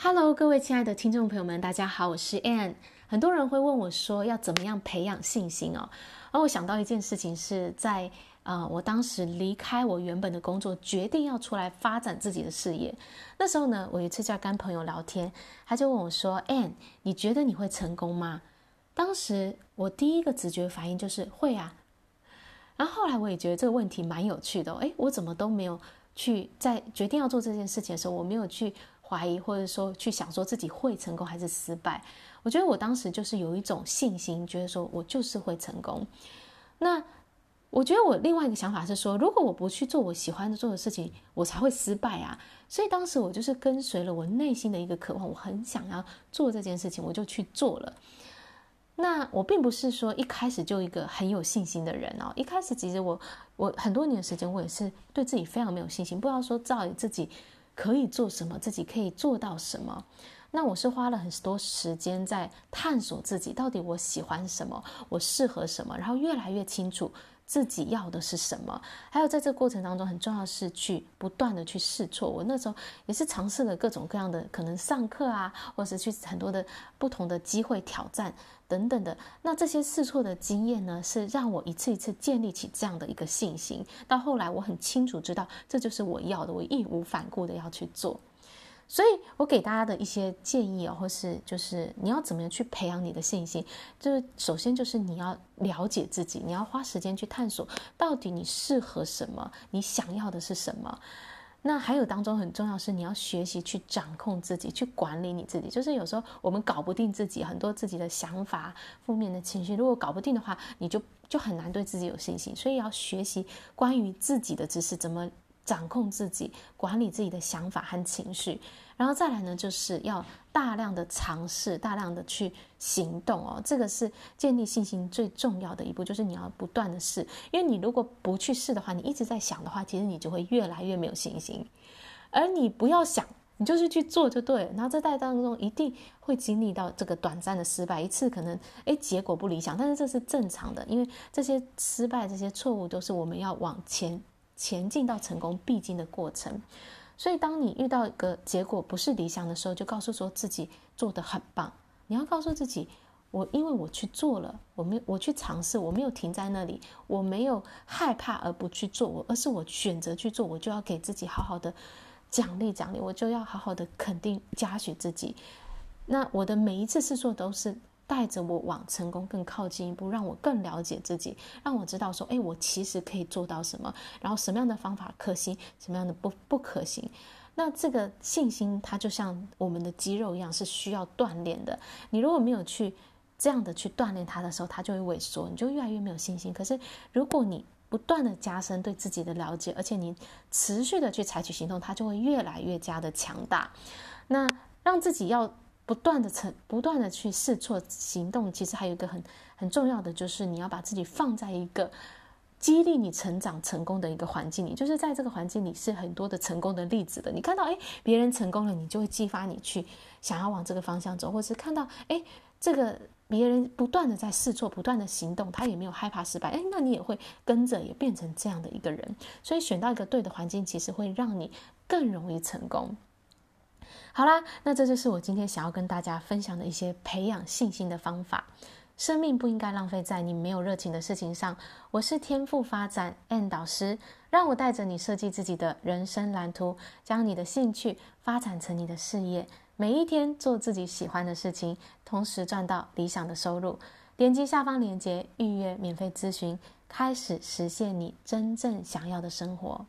Hello，各位亲爱的听众朋友们，大家好，我是 Ann。很多人会问我说，要怎么样培养信心哦？而我想到一件事情是在呃，我当时离开我原本的工作，决定要出来发展自己的事业。那时候呢，我有一次在跟朋友聊天，他就问我说：“Ann，你觉得你会成功吗？”当时我第一个直觉反应就是会啊。然后后来我也觉得这个问题蛮有趣的哦，诶，我怎么都没有去在决定要做这件事情的时候，我没有去。怀疑，或者说去想说自己会成功还是失败，我觉得我当时就是有一种信心，觉得说我就是会成功。那我觉得我另外一个想法是说，如果我不去做我喜欢做的事情，我才会失败啊。所以当时我就是跟随了我内心的一个渴望，我很想要做这件事情，我就去做了。那我并不是说一开始就一个很有信心的人哦，一开始其实我我很多年的时间，我也是对自己非常没有信心，不知道说照自己。可以做什么？自己可以做到什么？那我是花了很多时间在探索自己，到底我喜欢什么，我适合什么，然后越来越清楚。自己要的是什么？还有在这个过程当中，很重要的是去不断的去试错。我那时候也是尝试了各种各样的可能上课啊，或者是去很多的不同的机会挑战等等的。那这些试错的经验呢，是让我一次一次建立起这样的一个信心。到后来，我很清楚知道这就是我要的，我义无反顾的要去做。所以我给大家的一些建议哦，或是就是你要怎么样去培养你的信心，就是首先就是你要了解自己，你要花时间去探索到底你适合什么，你想要的是什么。那还有当中很重要是你要学习去掌控自己，去管理你自己。就是有时候我们搞不定自己，很多自己的想法、负面的情绪，如果搞不定的话，你就就很难对自己有信心。所以要学习关于自己的知识，怎么。掌控自己，管理自己的想法和情绪，然后再来呢，就是要大量的尝试，大量的去行动哦。这个是建立信心最重要的一步，就是你要不断的试。因为你如果不去试的话，你一直在想的话，其实你就会越来越没有信心。而你不要想，你就是去做就对了。然后在代当中一定会经历到这个短暂的失败，一次可能诶结果不理想，但是这是正常的，因为这些失败、这些错误都是我们要往前。前进到成功必经的过程，所以当你遇到一个结果不是理想的时候，就告诉说自己做得很棒。你要告诉自己，我因为我去做了，我没有我去尝试，我没有停在那里，我没有害怕而不去做，我而是我选择去做，我就要给自己好好的奖励奖励，我就要好好的肯定嘉许自己。那我的每一次试错都是。带着我往成功更靠近一步，让我更了解自己，让我知道说，哎，我其实可以做到什么，然后什么样的方法可行，什么样的不不可行。那这个信心，它就像我们的肌肉一样，是需要锻炼的。你如果没有去这样的去锻炼它的时候，它就会萎缩，你就越来越没有信心。可是如果你不断的加深对自己的了解，而且你持续的去采取行动，它就会越来越加的强大。那让自己要。不断的成，不断的去试错行动，其实还有一个很很重要的，就是你要把自己放在一个激励你成长成功的一个环境里，就是在这个环境里是很多的成功的例子的。你看到诶别人成功了，你就会激发你去想要往这个方向走，或是看到诶这个别人不断的在试错，不断的行动，他也没有害怕失败，诶那你也会跟着也变成这样的一个人。所以选到一个对的环境，其实会让你更容易成功。好啦，那这就是我今天想要跟大家分享的一些培养信心的方法。生命不应该浪费在你没有热情的事情上。我是天赋发展 Ann 导师，让我带着你设计自己的人生蓝图，将你的兴趣发展成你的事业。每一天做自己喜欢的事情，同时赚到理想的收入。点击下方链接预约免费咨询，开始实现你真正想要的生活。